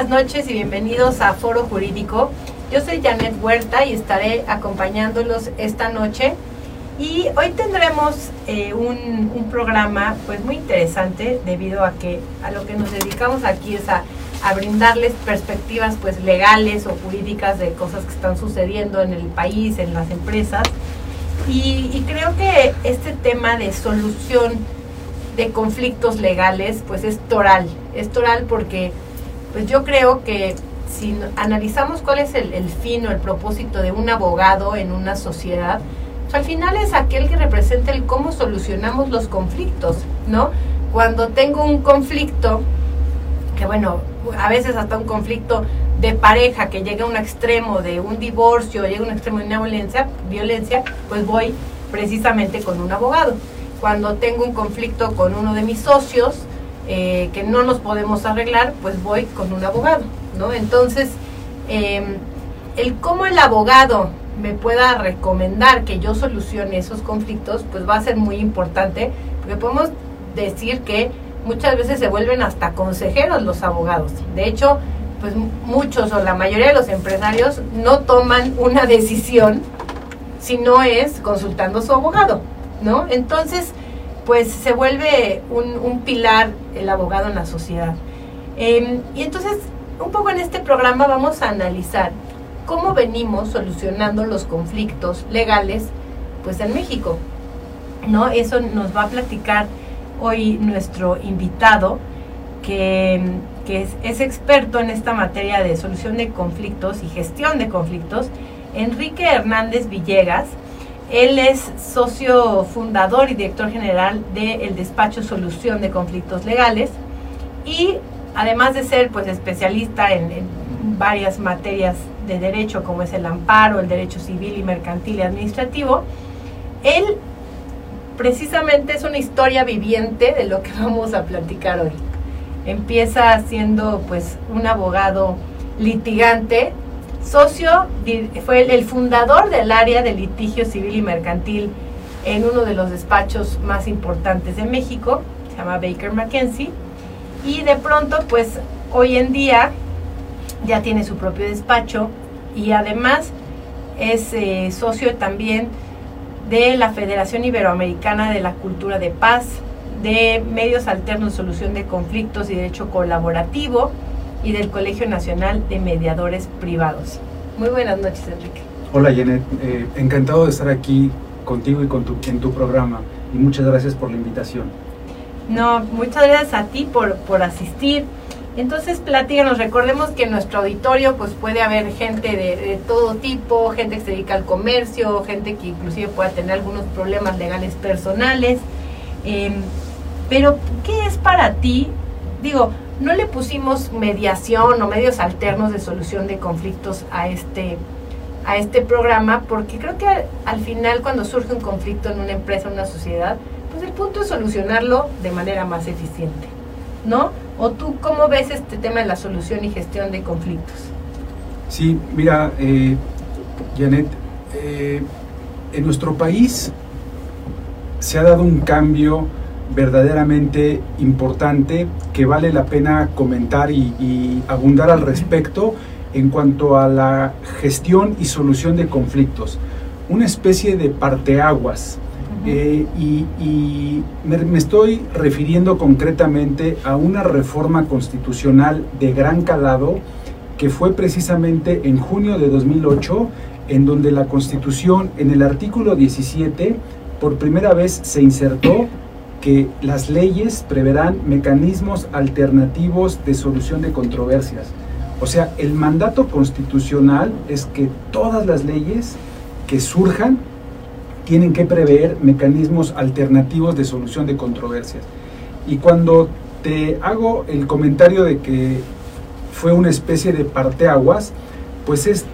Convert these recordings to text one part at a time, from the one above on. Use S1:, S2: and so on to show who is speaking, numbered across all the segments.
S1: buenas noches y bienvenidos a Foro Jurídico. Yo soy Janet Huerta y estaré acompañándolos esta noche. Y hoy tendremos eh, un, un, programa pues muy interesante debido a que a lo que nos dedicamos aquí es a, a, brindarles perspectivas pues legales o jurídicas de cosas que están sucediendo en el país, en las empresas. Y, y creo que este tema de solución de conflictos legales pues es toral, es toral porque pues yo creo que si analizamos cuál es el, el fin o el propósito de un abogado en una sociedad, pues al final es aquel que representa el cómo solucionamos los conflictos, ¿no? Cuando tengo un conflicto, que bueno, a veces hasta un conflicto de pareja que llega a un extremo de un divorcio, llega a un extremo de una violencia, violencia, pues voy precisamente con un abogado. Cuando tengo un conflicto con uno de mis socios, eh, que no nos podemos arreglar, pues voy con un abogado, ¿no? Entonces, eh, el cómo el abogado me pueda recomendar que yo solucione esos conflictos, pues va a ser muy importante, porque podemos decir que muchas veces se vuelven hasta consejeros los abogados. De hecho, pues muchos o la mayoría de los empresarios no toman una decisión si no es consultando a su abogado, ¿no? Entonces, pues se vuelve un, pilar el abogado en la sociedad. Eh, y entonces, un poco en este programa vamos a analizar cómo venimos solucionando los conflictos legales pues en México. ¿No? Eso nos va a platicar hoy nuestro invitado, que, que es, experto en esta materia de solución de conflictos y gestión de conflictos, Enrique Hernández Villegas. Él es socio fundador y director general del despacho Solución de Conflictos Legales y además de ser pues especialista en, en, varias materias de derecho como es el amparo, el derecho civil y mercantil y administrativo, él precisamente es una historia viviente de lo que vamos a platicar hoy. Empieza siendo pues un abogado litigante socio, fue el, fundador del área de litigio civil y mercantil en uno de los despachos más importantes de México, se llama Baker McKenzie, y de pronto, pues hoy en día ya tiene su propio despacho y además es eh, socio también de la Federación Iberoamericana de la Cultura de Paz, de Medios Alternos Solución de Conflictos y Derecho Colaborativo, y del Colegio Nacional de Mediadores Privados. Muy buenas noches, Enrique.
S2: Hola, Janet. Eh, encantado de estar aquí contigo y con tu, en tu programa. Y muchas gracias por la invitación.
S1: No, muchas gracias a ti por, por asistir. Entonces, platíganos, recordemos que en nuestro auditorio pues puede haber gente de, de, todo tipo, gente que se dedica al comercio, gente que inclusive pueda tener algunos problemas legales personales. Eh, pero, ¿qué es para ti? Digo, no le pusimos mediación o medios alternos de solución de conflictos a este, a este programa porque creo que al, al final cuando surge un conflicto en una empresa, en una sociedad, pues el punto es solucionarlo de manera más eficiente, ¿no? ¿O tú cómo ves este tema de la solución y gestión de conflictos?
S2: Sí, mira, eh, Janet, eh, en nuestro país se ha dado un cambio verdaderamente importante que vale la pena comentar y, y, abundar al respecto en cuanto a la gestión y solución de conflictos. Una especie de parteaguas. Uh -huh. eh, y, y me, me, estoy refiriendo concretamente a una reforma constitucional de gran calado que fue precisamente en junio de 2008, en donde la Constitución, en el artículo 17, por primera vez se insertó que las leyes preverán mecanismos alternativos de solución de controversias. O sea, el mandato constitucional es que todas las leyes que surjan tienen que prever mecanismos alternativos de solución de controversias. Y cuando te hago el comentario de que fue una especie de parteaguas, pues es,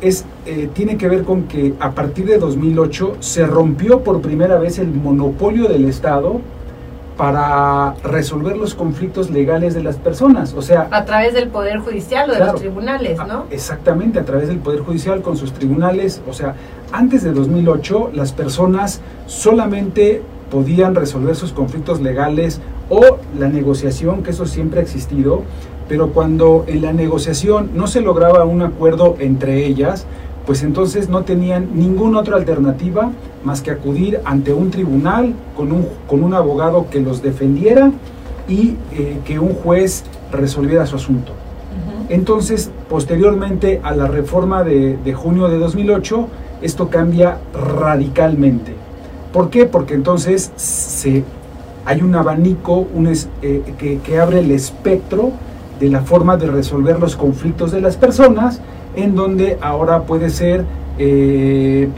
S2: es eh, tiene que ver con que a partir de 2008 se rompió por primera vez el monopolio del Estado para resolver los conflictos legales de las personas, o sea...
S1: A través del Poder Judicial o de los tribunales, ¿no?
S2: A, exactamente, a través del Poder Judicial con sus tribunales, o sea, antes de 2008 las personas solamente podían resolver sus conflictos legales o la negociación, que eso siempre ha existido, pero cuando en la negociación no se lograba un acuerdo entre ellas, pues entonces no tenían ninguna otra alternativa más que acudir ante un tribunal con un, con un abogado que los defendiera y eh, que un juez resolviera su asunto. Entonces, posteriormente a la reforma de, junio de 2008, esto cambia radicalmente. ¿Por qué? Porque entonces se, hay un abanico un eh, que, que abre el espectro de la forma de resolver los conflictos de las personas, en donde ahora puede ser eh,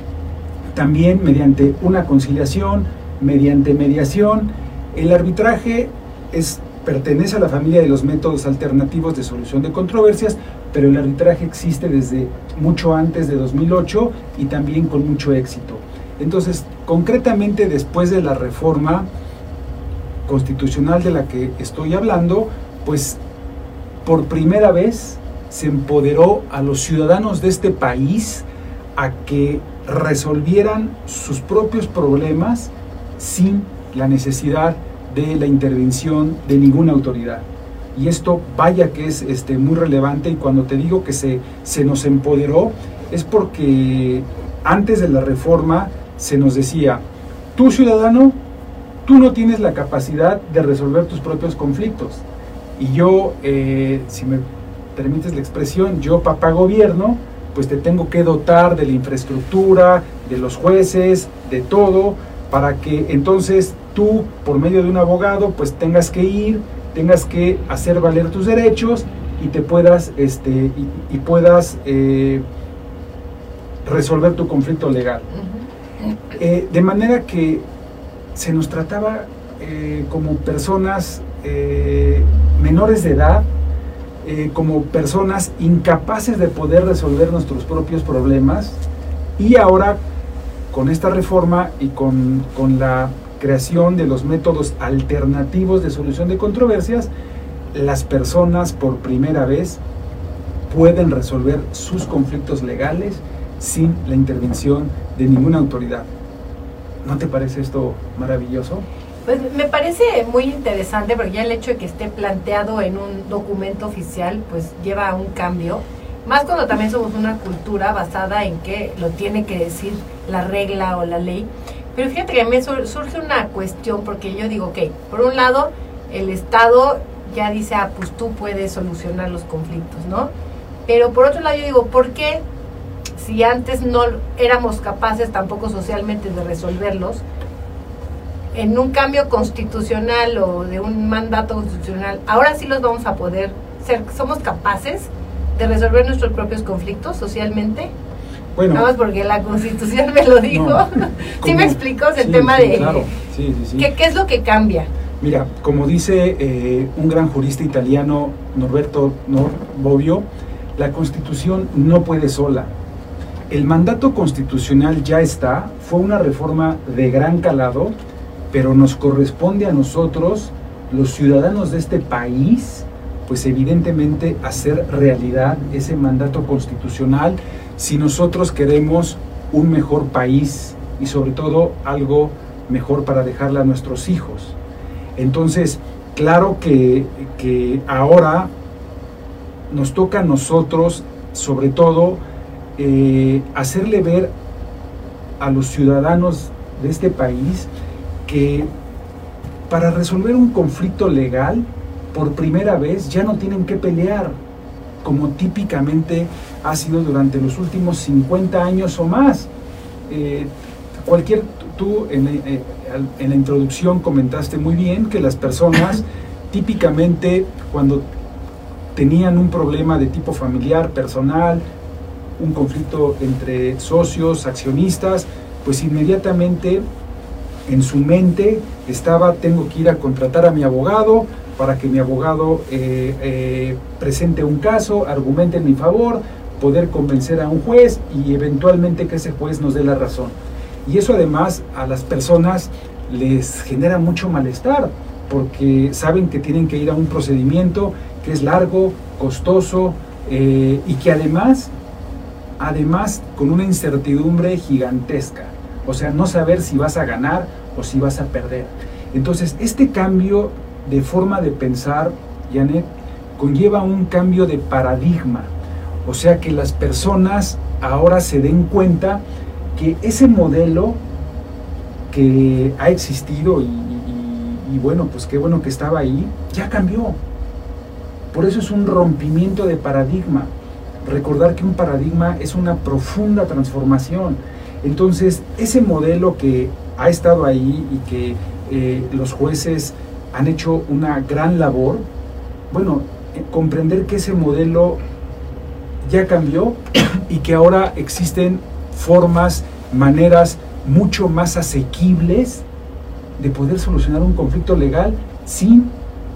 S2: también mediante una conciliación, mediante mediación. El arbitraje es, pertenece a la familia de los métodos alternativos de solución de controversias, pero el arbitraje existe desde mucho antes de 2008 y también con mucho éxito. Entonces, concretamente después de la reforma constitucional de la que estoy hablando, pues por primera vez se empoderó a los ciudadanos de este país a que resolvieran sus propios problemas sin la necesidad de la intervención de ninguna autoridad. Y esto vaya que es este, muy relevante y cuando te digo que se, se nos empoderó es porque antes de la reforma se nos decía, tú ciudadano, tú no tienes la capacidad de resolver tus propios conflictos y yo, eh, si me permites la expresión, yo papá gobierno, pues te tengo que dotar de la infraestructura, de los jueces, de todo, para que entonces tú, por medio de un abogado, pues tengas que ir, tengas que hacer valer tus derechos y te puedas, este, y, puedas eh, resolver tu conflicto legal. Eh, de manera que se nos trataba como personas menores de edad eh, como personas incapaces de poder resolver nuestros propios problemas y ahora con esta reforma y con, con la creación de los métodos alternativos de solución de controversias, las personas por primera vez pueden resolver sus conflictos legales sin la intervención de ninguna autoridad. ¿No te parece esto maravilloso?
S1: Pues me parece muy interesante porque ya el hecho de que esté planteado en un documento oficial pues lleva a un cambio, más cuando también somos una cultura basada en que lo tiene que decir la regla o la ley. Pero fíjate que a mí surge una cuestión porque yo digo, ok, por un lado el Estado ya dice, ah, pues tú puedes solucionar los conflictos, ¿no? Pero por otro lado yo digo, ¿por qué si antes no éramos capaces tampoco socialmente de resolverlos? En un cambio constitucional o de un mandato constitucional, ahora sí los vamos a poder ser, somos capaces de resolver nuestros propios conflictos socialmente. Bueno, Nada más porque la constitución me lo dijo. ¿Sí me explicó el tema de claro. sí, ¿qué, ¿qué, es lo que cambia?
S2: Mira, como dice eh, un gran jurista italiano, Norberto Bobbio, la constitución no puede sola. El mandato constitucional ya está, fue una reforma de gran calado, pero nos corresponde a nosotros, los ciudadanos de este país, pues evidentemente hacer realidad ese mandato constitucional si nosotros queremos un mejor país y sobre todo algo mejor para dejarle a nuestros hijos. Entonces, claro que, ahora nos toca a nosotros, sobre todo, eh, hacerle ver a los ciudadanos de este país que para resolver un conflicto legal, por primera vez ya no tienen que pelear, como típicamente ha sido durante los últimos 50 años o más. Eh, cualquier, tú en, eh, en la introducción comentaste muy bien que las personas típicamente cuando tenían un problema de tipo familiar, personal, un conflicto entre socios, accionistas, pues inmediatamente en su mente estaba, tengo que ir a contratar a mi abogado para que mi abogado eh, eh, presente un caso, argumente en mi favor, poder convencer a un juez y eventualmente que ese juez nos dé la razón. Y eso además a las personas les genera mucho malestar, porque saben que tienen que ir a un procedimiento que es largo, costoso eh, y que además, además con una incertidumbre gigantesca. O sea, no saber si vas a ganar o si vas a perder. Entonces, este cambio de forma de pensar, Janet, conlleva un cambio de paradigma. O sea que las personas ahora se den cuenta que ese modelo que ha existido y, bueno, pues qué bueno que estaba ahí, ya cambió. Por eso es un rompimiento de paradigma. Recordar que un paradigma es una profunda transformación. Entonces, ese modelo que ha estado ahí y que eh, los jueces han hecho una gran labor, bueno, eh, comprender que ese modelo ya cambió y que ahora existen formas, maneras mucho más asequibles de poder solucionar un conflicto legal sin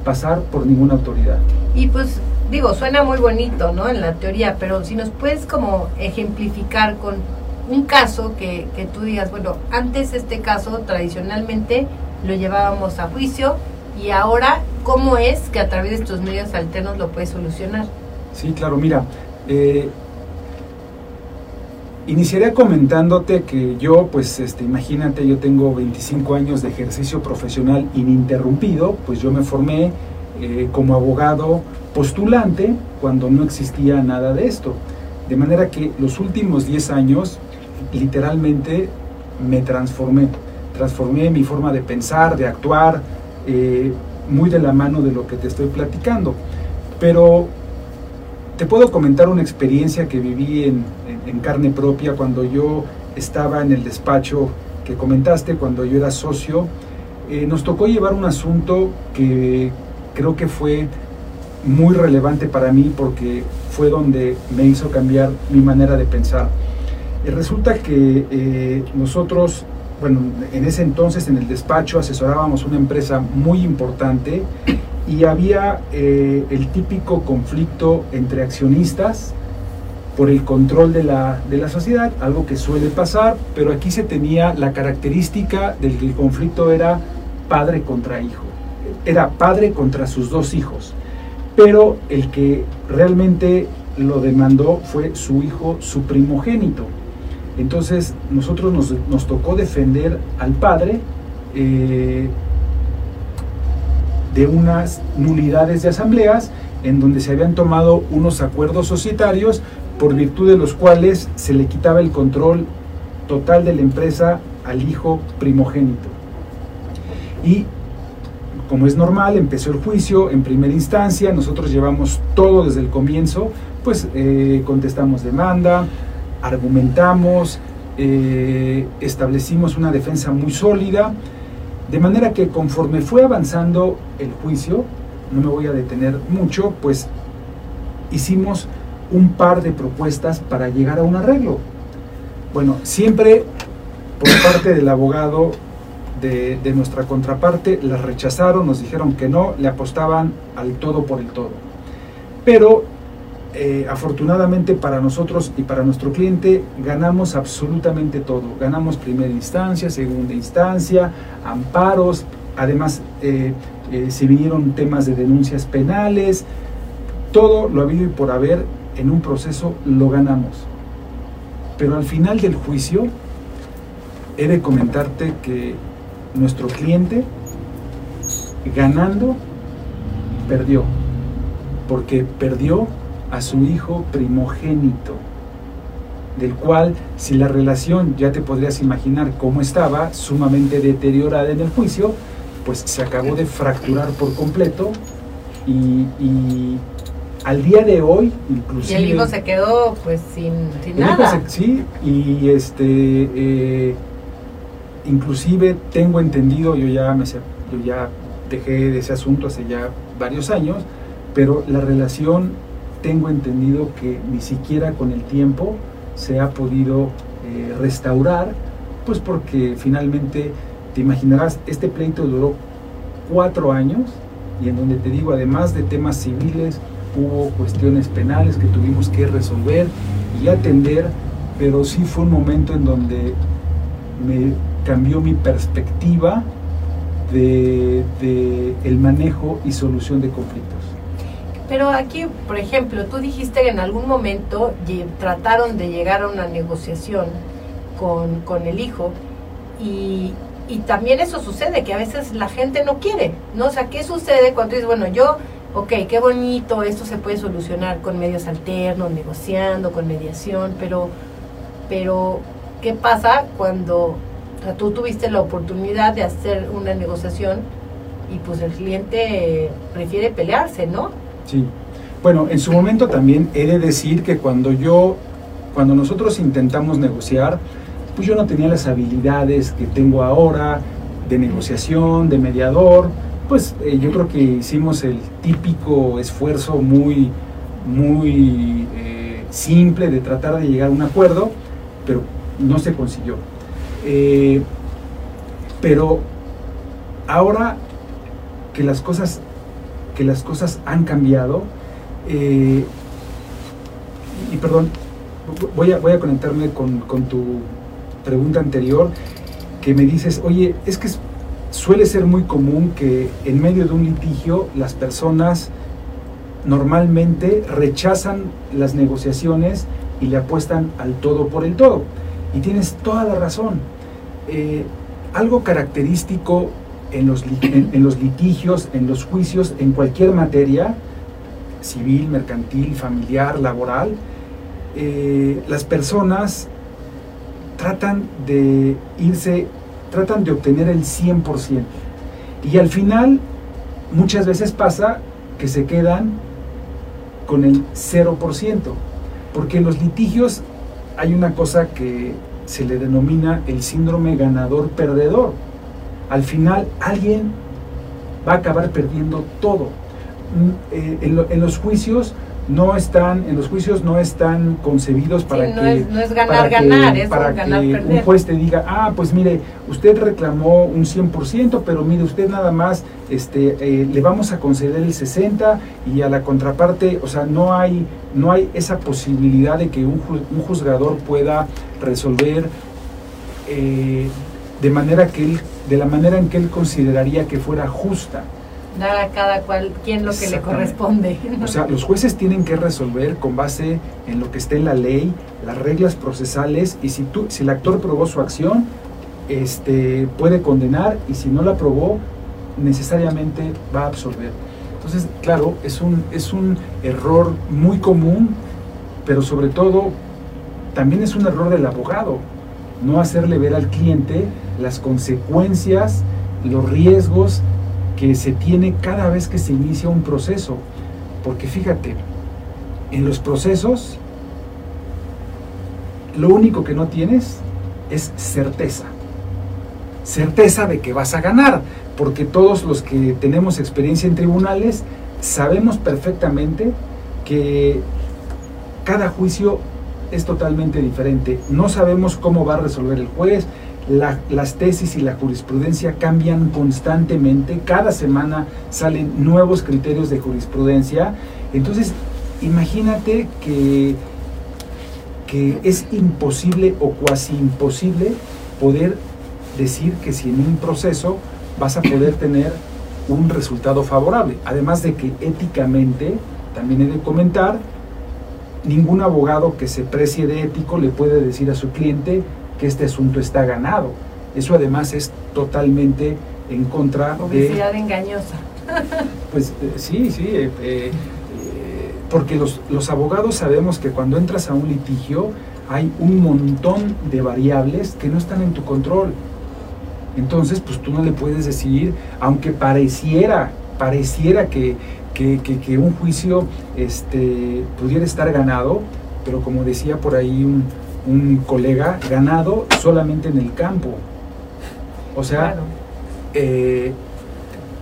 S2: pasar por ninguna autoridad.
S1: Y pues digo, suena muy bonito, ¿no? En la teoría, pero si nos puedes como ejemplificar con un caso que, que tú digas, bueno, antes este caso tradicionalmente lo llevábamos a juicio y ahora, ¿cómo es que a través de estos medios alternos lo puedes solucionar?
S2: Sí, claro, mira, eh, iniciaré comentándote que yo, pues, este, imagínate, yo tengo 25 años de ejercicio profesional ininterrumpido, pues yo me formé eh, como abogado postulante cuando no existía nada de esto. De manera que los últimos 10 años, literalmente, me transformé. Transformé mi forma de pensar, de actuar, eh, muy de la mano de lo que te estoy platicando. Pero te puedo comentar una experiencia que viví en, carne propia cuando yo estaba en el despacho que comentaste, cuando yo era socio. Eh, nos tocó llevar un asunto que creo que fue muy relevante para mí porque fue donde me hizo cambiar mi manera de pensar. Eh, resulta que nosotros bueno, en ese entonces en el despacho asesorábamos una empresa muy importante y había eh, el típico conflicto entre accionistas por el control de la, de la sociedad, algo que suele pasar, pero aquí se tenía la característica del que el conflicto era padre contra hijo, era padre contra sus dos hijos, pero el que realmente lo demandó fue su hijo, su primogénito. Entonces nosotros nos, tocó defender al padre eh, de unas nulidades de asambleas en donde se habían tomado unos acuerdos societarios por virtud de los cuales se le quitaba el control total de la empresa al hijo primogénito. Y como es normal, empezó el juicio en primera instancia, nosotros llevamos todo desde el comienzo, pues eh, contestamos demanda, argumentamos, eh, establecimos una defensa muy sólida, de manera que conforme fue avanzando el juicio, no me voy a detener mucho, pues hicimos un par de propuestas para llegar a un arreglo. Bueno, siempre por parte del abogado de, de, nuestra contraparte las rechazaron, nos dijeron que no, le apostaban al todo por el todo. Pero eh, afortunadamente para nosotros y para nuestro cliente ganamos absolutamente todo. Ganamos primera instancia, segunda instancia, amparos, además eh, eh, se vinieron temas de denuncias penales, todo lo habido y por haber en un proceso lo ganamos. Pero al final del juicio he de comentarte que nuestro cliente ganando perdió, porque perdió a su hijo primogénito, del cual si la relación ya te podrías imaginar cómo estaba, sumamente deteriorada en el juicio, pues se acabó de fracturar por completo y, al día de hoy inclusive...
S1: Y el hijo se quedó pues sin, nada.
S2: sí, y este... Eh, inclusive tengo entendido, yo ya, me, yo ya dejé de ese asunto hace ya varios años, pero la relación tengo entendido que ni siquiera con el tiempo se ha podido eh, restaurar, pues porque finalmente, te imaginarás, este pleito duró cuatro años y en donde te digo, además de temas civiles, hubo cuestiones penales que tuvimos que resolver y atender, pero sí fue un momento en donde me cambió mi perspectiva de, de el manejo y solución de conflictos.
S1: Pero aquí, por ejemplo, tú dijiste que en algún momento trataron de llegar a una negociación con, con el hijo y, y, también eso sucede, que a veces la gente no quiere, ¿no? O sea, ¿qué sucede cuando dices, bueno, yo ok, qué bonito, esto se puede solucionar con medios alternos, negociando, con mediación, pero, pero ¿qué pasa cuando tú tuviste la oportunidad de hacer una negociación y pues el cliente prefiere pelearse, ¿no?
S2: Sí. Bueno, en su momento también he de decir que cuando yo, cuando nosotros intentamos negociar, pues yo no tenía las habilidades que tengo ahora de negociación, de mediador, pues eh, yo creo que hicimos el típico esfuerzo muy, muy eh, simple de tratar de llegar a un acuerdo, pero no se consiguió. Eh, pero ahora que las cosas, que las cosas han cambiado, y perdón, voy a, voy a conectarme con, con tu pregunta anterior, que me dices, oye, es que suele ser muy común que en medio de un litigio las personas normalmente rechazan las negociaciones y le apuestan al todo por el todo. Y tienes toda la razón. Eh, algo característico en los, en, los, litigios, en los juicios, en cualquier materia, civil, mercantil, familiar, laboral, eh, las personas tratan de irse tratan de obtener el 100%. Y al final, muchas veces pasa que se quedan con el 0%, porque en los litigios hay una cosa que se le denomina el síndrome ganador-perdedor. Al final alguien va a acabar perdiendo todo. Mm, eh, en, los juicios no están, en los juicios no están concebidos para que...
S1: No es, ganar, ganar, es
S2: para
S1: ganar,
S2: que un juez te diga, ah, pues mire, usted reclamó un 100%, pero mire, usted nada más este, eh, le vamos a conceder el 60% y a la contraparte, o sea, no hay, no hay esa posibilidad de que un, juzgador pueda resolver eh, de manera que él, de la manera en que él consideraría que fuera justa
S1: dar a cada cual quien lo que le corresponde.
S2: O sea, los jueces tienen que resolver con base en lo que esté en la ley, las reglas procesales y si tú si el actor probó su acción, este puede condenar y si no la probó necesariamente va a absolver. Entonces, claro, es un es un error muy común, pero sobre todo también es un error del abogado no hacerle ver al cliente las consecuencias, los riesgos que se tiene cada vez que se inicia un proceso. Porque fíjate, en los procesos lo único que no tienes es certeza. Certeza de que vas a ganar, porque todos los que tenemos experiencia en tribunales sabemos perfectamente que cada juicio es totalmente diferente. No sabemos cómo va a resolver el juez, las tesis y la jurisprudencia cambian constantemente, cada semana salen nuevos criterios de jurisprudencia. Entonces, imagínate que, que es imposible o cuasi imposible poder decir que si en un proceso vas a poder tener un resultado favorable. Además de que éticamente, también he de comentar, ningún abogado que se precie de ético le puede decir a su cliente, que este asunto está ganado. Eso además es totalmente en contra
S1: Publicidad engañosa.
S2: Pues eh, sí, sí, eh, eh, porque los, los abogados sabemos que cuando entras a un litigio hay un montón de variables que no están en tu control. Entonces, pues tú no le puedes decir, aunque pareciera, pareciera que, que, que, un juicio este, pudiera estar ganado, pero como decía por ahí un, un colega ganado solamente en el campo. O sea, eh,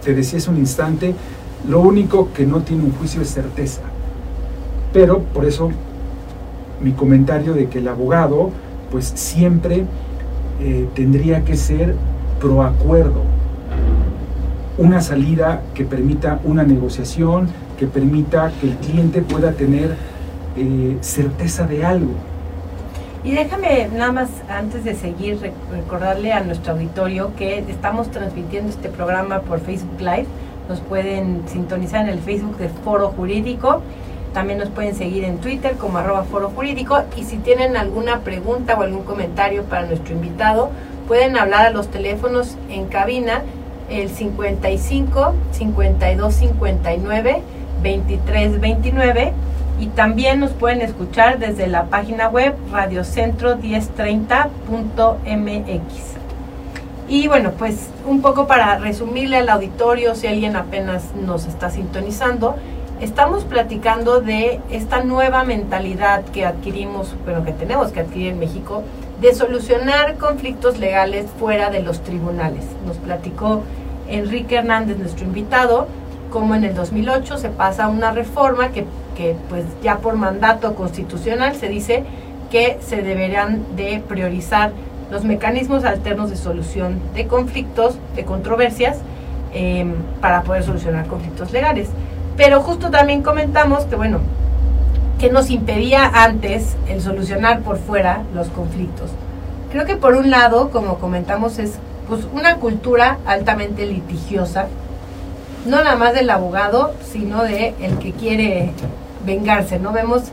S2: te decía hace un instante, lo único que no tiene un juicio es certeza. Pero por eso mi comentario de que el abogado pues siempre eh, tendría que ser pro acuerdo. Una salida que permita una negociación, que permita que el cliente pueda tener eh, certeza de algo
S1: y déjame nada más, antes de seguir, recordarle a nuestro auditorio que estamos transmitiendo este programa por Facebook Live. Nos pueden sintonizar en el Facebook de Foro Jurídico. También nos pueden seguir en Twitter como arroba Foro Jurídico. Y si tienen alguna pregunta o algún comentario para nuestro invitado, pueden hablar a los teléfonos en cabina el 55 52 59 2329 y también nos pueden escuchar desde la página web radiocentro1030.mx. Y bueno, pues un poco para resumirle al auditorio, si alguien apenas nos está sintonizando, estamos platicando de esta nueva mentalidad que adquirimos, bueno, que tenemos que adquirir en México, de solucionar conflictos legales fuera de los tribunales. Nos platicó Enrique Hernández, nuestro invitado, como en el 2008 se pasa una reforma que, que pues ya por mandato constitucional se dice que se deberán de priorizar los mecanismos alternos de solución de conflictos, de controversias, em, para poder solucionar conflictos legales. Pero justo también comentamos que, bueno, que nos impedía antes el solucionar por fuera los conflictos. Creo que por un lado, como comentamos, es pues una cultura altamente litigiosa, no nada más del abogado, sino de el que quiere vengarse, ¿no? Vemos,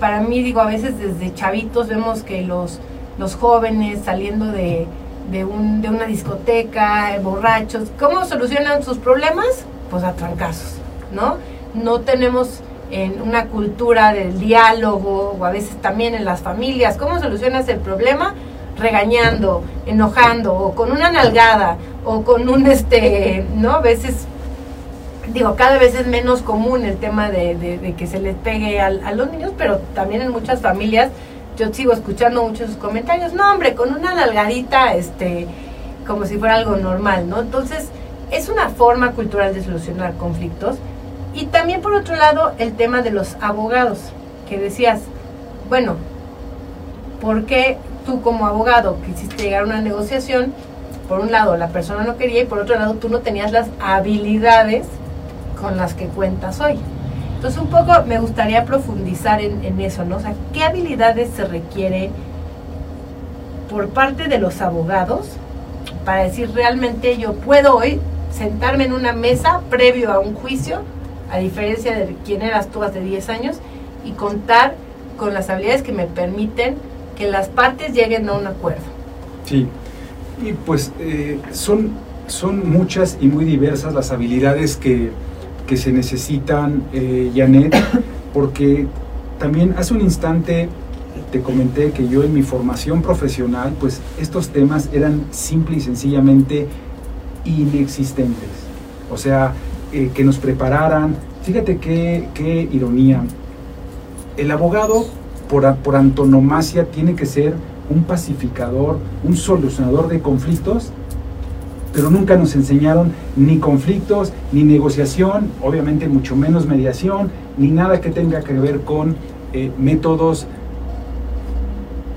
S1: para mí digo, a veces desde chavitos vemos que los, los jóvenes saliendo de, de, un, de una discoteca, borrachos, ¿cómo solucionan sus problemas? Pues a trancazos, ¿no? No tenemos en una cultura del diálogo o a veces también en las familias, ¿cómo solucionas el problema? regañando, enojando, o con una nalgada, o con un, este, ¿no? A veces, digo, cada vez es menos común el tema de, que se les pegue a, los niños, pero también en muchas familias, yo sigo escuchando muchos comentarios, no, hombre, con una nalgadita, este, como si fuera algo normal, ¿no? Entonces, es una forma cultural de solucionar conflictos. Y también, por otro lado, el tema de los abogados, que decías, bueno, ¿por qué tú como abogado quisiste llegar a una negociación, por un lado la persona no quería y por otro lado tú no tenías las habilidades con las que cuentas hoy. Entonces un poco me gustaría profundizar en, eso, ¿no? O sea, ¿qué habilidades se requiere por parte de los abogados para decir realmente yo puedo hoy sentarme en una mesa previo a un juicio, a diferencia de quién eras tú hace 10 años, y contar con las habilidades que me permiten que las partes lleguen a un acuerdo.
S2: Sí, y pues eh, son, son muchas y muy diversas las habilidades que, que se necesitan, eh, Janet, porque también hace un instante te comenté que yo en mi formación profesional, pues estos temas eran simple y sencillamente inexistentes. O sea, eh, que nos prepararan. Fíjate qué, qué ironía. El abogado por, antonomasia tiene que ser un pacificador, un solucionador de conflictos, pero nunca nos enseñaron ni conflictos, ni negociación, obviamente mucho menos mediación, ni nada que tenga que ver con eh, métodos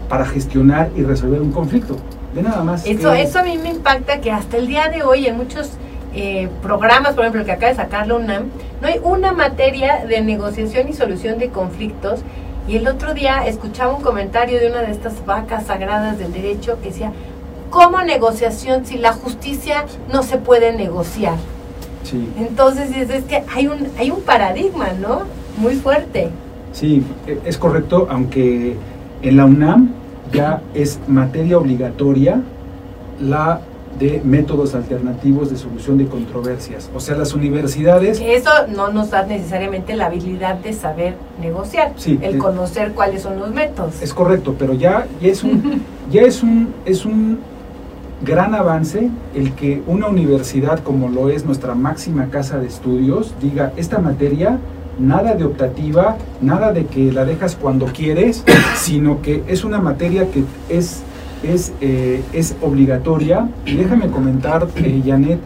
S2: para gestionar y resolver un conflicto. De nada más.
S1: Eso, eso a mí me impacta que hasta el día de hoy en muchos eh, programas, por ejemplo, el que acaba de sacar la UNAM, no hay una materia de negociación y solución de conflictos y el otro día escuchaba un comentario de una de estas vacas sagradas del derecho que decía, ¿cómo negociación si la justicia no se puede negociar? Sí. Entonces es, que hay un, hay un paradigma, ¿no? Muy fuerte.
S2: Sí, e, es correcto, aunque en la UNAM ya es materia obligatoria la de métodos alternativos de solución de controversias. O sea, las universidades...
S1: Eso no nos da necesariamente la habilidad de saber negociar, el conocer cuáles son los métodos.
S2: Es correcto, pero ya, es un, ya es un, es un gran avance el que una universidad como lo es nuestra máxima casa de estudios diga esta materia nada de optativa, nada de que la dejas cuando quieres, sino que es una materia que es es, eh, es obligatoria. Y déjame comentar, eh, Janet,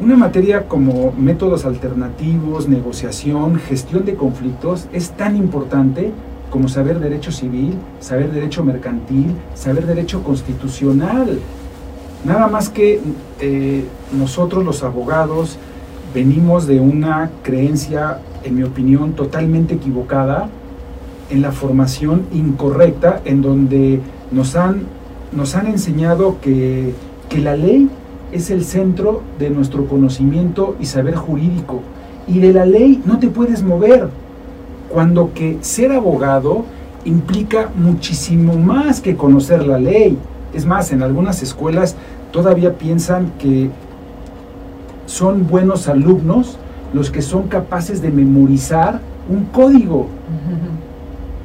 S2: una materia como métodos alternativos, negociación, gestión de conflictos es tan importante como saber derecho civil, saber derecho mercantil, saber derecho constitucional. Nada más que eh, nosotros los abogados venimos de una creencia, en mi opinión, totalmente equivocada en la formación incorrecta, en donde nos han nos han enseñado que, la ley es el centro de nuestro conocimiento y saber jurídico. Y de la ley no te puedes mover. Cuando que ser abogado implica muchísimo más que conocer la ley. Es más, en algunas escuelas todavía piensan que son buenos alumnos los que son capaces de memorizar un código.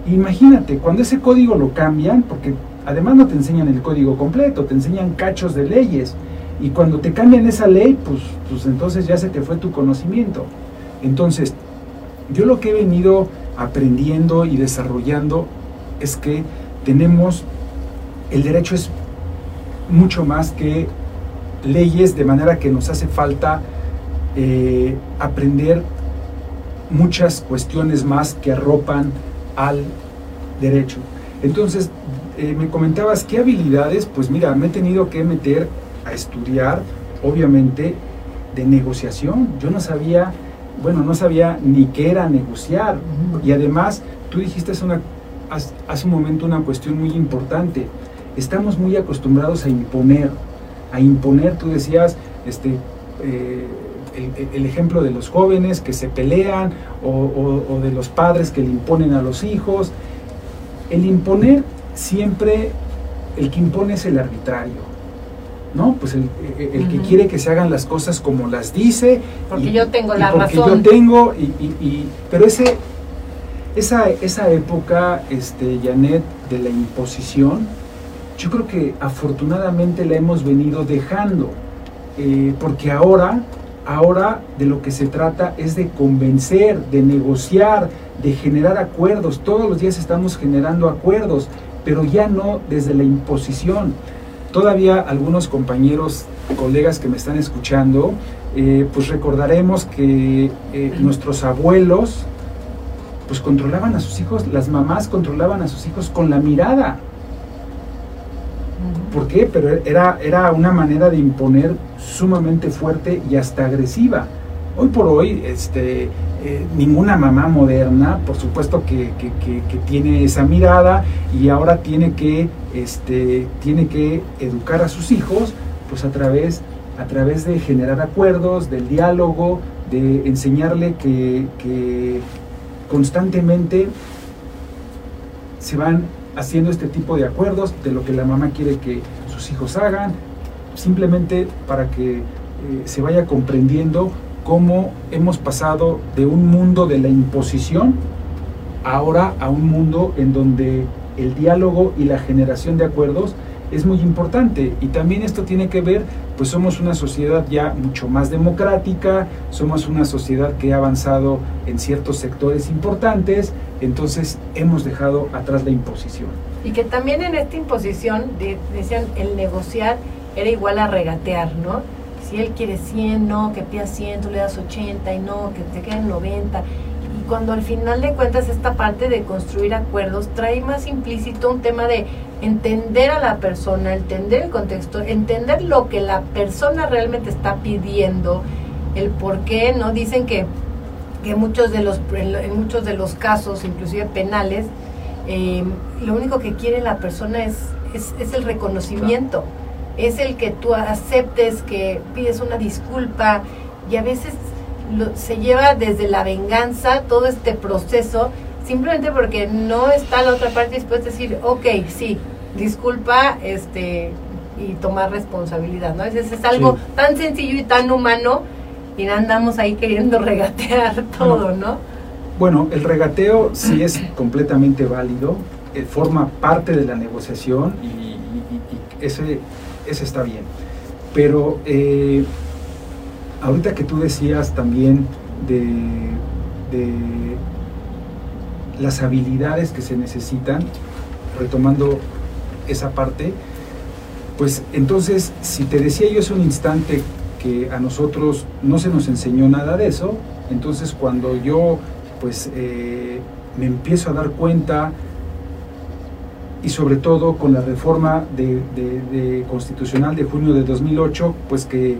S2: Imagínate, cuando ese código lo cambian, porque además no te enseñan el código completo, te enseñan cachos de leyes. Y cuando te cambian esa ley, pues, pues entonces ya se te fue tu conocimiento. Entonces, yo lo que he venido aprendiendo y desarrollando es que tenemos, el derecho es mucho más que leyes, de manera que nos hace falta eh, aprender muchas cuestiones más que arropan al derecho. Entonces, eh, me comentabas qué habilidades, pues mira, me he tenido que meter a estudiar, obviamente, de negociación. Yo no sabía, bueno, no sabía ni qué era negociar. Y además, tú dijiste hace, una, hace un momento una cuestión muy importante. Estamos muy acostumbrados a imponer, a imponer, tú decías, este, eh, el, ejemplo de los jóvenes que se pelean o, de los padres que le imponen a los hijos. El imponer siempre, el que impone es el arbitrario. ¿no? Pues el, que quiere que se hagan las cosas como las dice.
S1: Porque yo tengo la
S2: porque
S1: razón.
S2: yo tengo, y, pero ese, esa, esa época, este, Janet, de la imposición, yo creo que afortunadamente la hemos venido dejando, eh, porque ahora Ahora de lo que se trata es de convencer, de negociar, de generar acuerdos. Todos los días estamos generando acuerdos, pero ya no desde la imposición. Todavía algunos compañeros, colegas que me están escuchando, eh, pues recordaremos que eh, nuestros abuelos pues controlaban a sus hijos, las mamás controlaban a sus hijos con la mirada. ¿Por qué? Pero era, era una manera de imponer sumamente fuerte y hasta agresiva. Hoy por hoy, este, eh, ninguna mamá moderna, por supuesto que, tiene esa mirada y ahora tiene que, este, tiene que educar a sus hijos pues a través, a través de generar acuerdos, del diálogo, de enseñarle que, que constantemente se van haciendo este tipo de acuerdos de lo que la mamá quiere que sus hijos hagan, simplemente para que eh, se vaya comprendiendo cómo hemos pasado de un mundo de la imposición ahora a un mundo en donde el diálogo y la generación de acuerdos es muy importante. Y también esto tiene que ver, pues somos una sociedad ya mucho más democrática, somos una sociedad que ha avanzado en ciertos sectores importantes, entonces hemos dejado atrás la imposición.
S1: Y que también en esta imposición decían el negociar era igual a regatear, ¿no? Si él quiere 100, no, que pida 100, tú le das 80 y no, que te queden 90. Y cuando al final de cuentas esta parte de construir acuerdos trae más implícito un tema de entender a la persona, entender el contexto, entender lo que la persona realmente está pidiendo, el por qué, ¿no? Dicen que, que muchos de los, en muchos de los casos, inclusive penales, eh, lo único que quiere la persona es, es, el reconocimiento. Es el que tú aceptes que pides una disculpa y a veces se lleva desde la venganza todo este proceso simplemente porque no está la otra parte dispuesta a decir, ok, sí, disculpa, este, y tomar responsabilidad, ¿no? Veces es algo tan sencillo y tan humano y andamos ahí queriendo regatear todo, ¿no?
S2: Bueno, el regateo sí es completamente válido, eh, forma parte de la negociación y ese ese está bien. Pero eh, ahorita que tú decías también de, las habilidades que se necesitan, retomando esa parte, pues entonces, si te decía yo hace un instante que a nosotros no se nos enseñó nada de eso, entonces cuando yo pues eh, me empiezo a dar cuenta y sobre todo con la reforma de, constitucional de junio de 2008, pues que,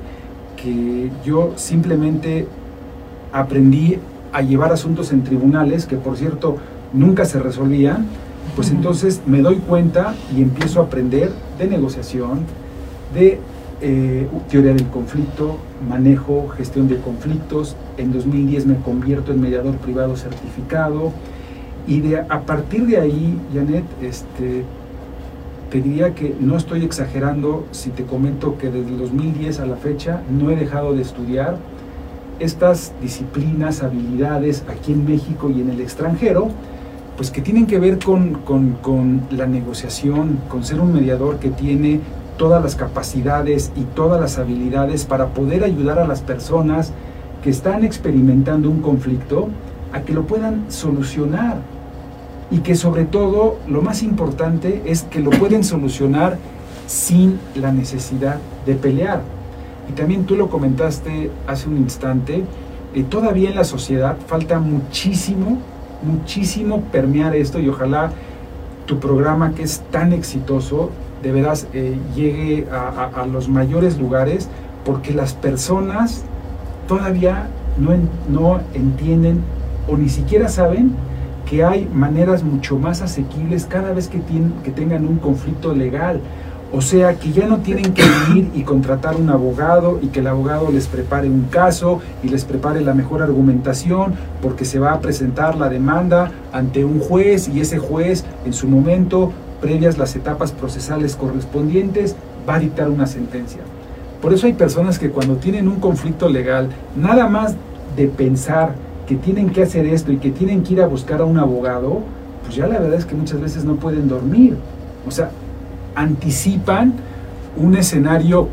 S2: que yo simplemente aprendí a llevar asuntos en tribunales, que por cierto nunca se resolvían, pues entonces me doy cuenta y empiezo a aprender de negociación, de eh, teoría del conflicto, manejo, gestión de conflictos. En 2010 me convierto en mediador privado certificado. Y de, a partir de ahí, Janet, este, te diría que no estoy exagerando si te comento que desde el 2010 a la fecha no he dejado de estudiar estas disciplinas, habilidades aquí en México y en el extranjero, pues que tienen que ver con, con, la negociación, con ser un mediador que tiene todas las capacidades y todas las habilidades para poder ayudar a las personas que están experimentando un conflicto a que lo puedan solucionar. Y que sobre todo lo más importante es que lo pueden solucionar sin la necesidad de pelear. Y también tú lo comentaste hace un instante, eh, todavía en la sociedad falta muchísimo muchísimo permear esto y ojalá tu programa que es tan exitoso de veras eh, llegue a, los mayores lugares porque las personas todavía no, no entienden o ni siquiera saben que hay maneras mucho más asequibles cada vez que, tienen, que tengan un conflicto legal. O sea, que ya no tienen que ir y contratar un abogado y que el abogado les prepare un caso y les prepare la mejor argumentación porque se va a presentar la demanda ante un juez y ese juez en su momento, previas las etapas procesales correspondientes, va a dictar una sentencia. Por eso hay personas que cuando tienen un conflicto legal, nada más de pensar que tienen que hacer esto y que tienen que ir a buscar a un abogado, pues ya la verdad es que muchas veces no pueden dormir. O sea, anticipan un escenario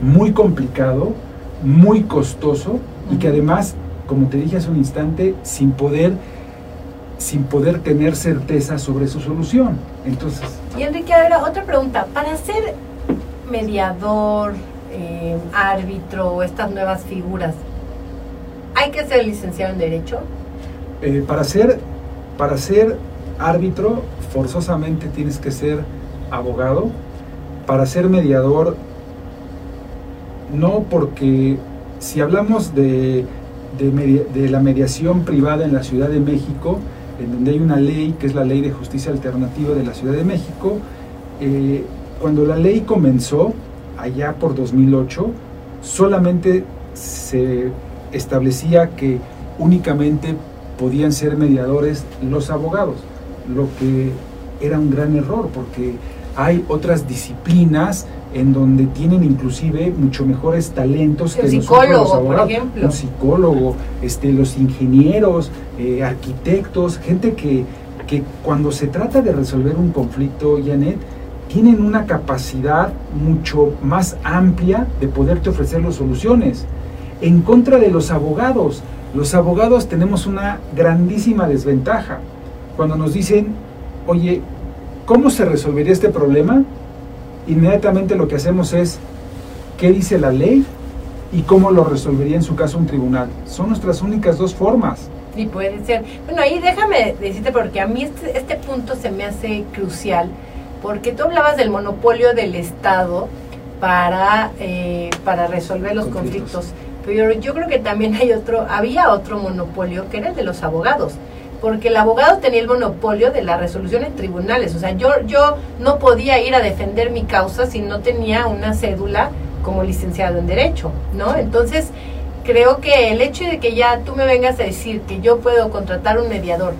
S2: muy complicado, muy costoso y que además, como te dije hace un instante, sin poder sin poder tener certeza sobre su solución. Entonces.
S1: Y Enrique, ahora otra pregunta. Para ser mediador, eh, árbitro o estas nuevas figuras, ¿hay que ser licenciado en Derecho?
S2: Eh, para, ser, para ser árbitro, forzosamente tienes que ser abogado, para ser mediador, no porque si hablamos de, de, la mediación privada en la Ciudad de México, en donde hay una ley que es la Ley de Justicia Alternativa de la Ciudad de México, eh, cuando la ley comenzó, allá por 2008, solamente se establecía que únicamente podían ser mediadores los abogados, lo que era un gran error porque hay otras disciplinas en donde tienen inclusive mucho mejores talentos
S1: que nosotros los abogados. Por ejemplo.
S2: Un psicólogo, este, los ingenieros, eh, arquitectos, gente que, que cuando se trata de resolver un conflicto, Janet, tienen una capacidad mucho más amplia de poderte ofrecer las soluciones. En contra de los abogados, los abogados tenemos una grandísima desventaja. Cuando nos dicen, oye, ¿Cómo se resolvería este problema? Inmediatamente lo que hacemos es qué dice la ley y cómo lo resolvería en su caso un tribunal. Son nuestras únicas dos formas.
S1: Y puede ser. Bueno, ahí déjame decirte porque a mí este, este punto se me hace crucial, porque tú hablabas del monopolio del Estado para, eh, para resolver los conflictos. conflictos. Pero yo creo que también hay otro, había otro monopolio que era el de los abogados porque el abogado tenía el monopolio de la resolución en tribunales. O sea, yo, yo no podía ir a defender mi causa si no tenía una cédula como licenciado en Derecho, ¿no? Entonces, creo que el hecho de que ya tú me vengas a decir que yo puedo contratar un mediador,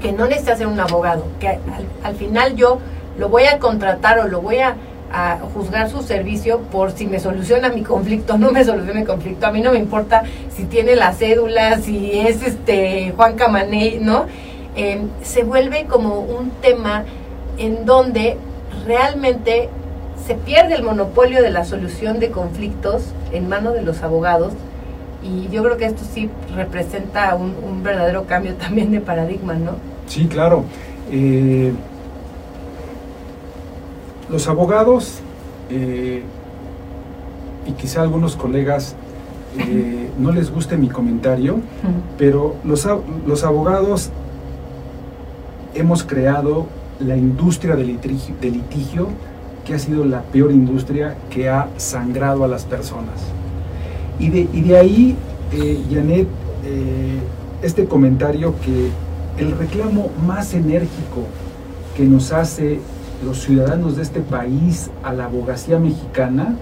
S1: que no necesita ser un abogado, que al final yo lo voy a contratar o lo voy a a juzgar su servicio por si me soluciona mi conflicto no me soluciona mi conflicto. A mí no me importa si tiene la cédula, si es este Juan Camané, ¿no? Em, se vuelve como un tema en donde realmente se pierde el monopolio de la solución de conflictos en manos de los abogados y yo creo que esto sí representa un, un verdadero cambio también de paradigma, ¿no?
S2: Sí, claro. Eh, los abogados, eh, y quizá algunos colegas eh, no les guste mi comentario, pero los, los abogados hemos creado la industria del litigio, que ha sido la peor industria que ha sangrado a las personas. Y de, y de ahí, eh, Janet, eh, este comentario que el reclamo más enérgico que nos hace los ciudadanos de este país a la abogacía mexicana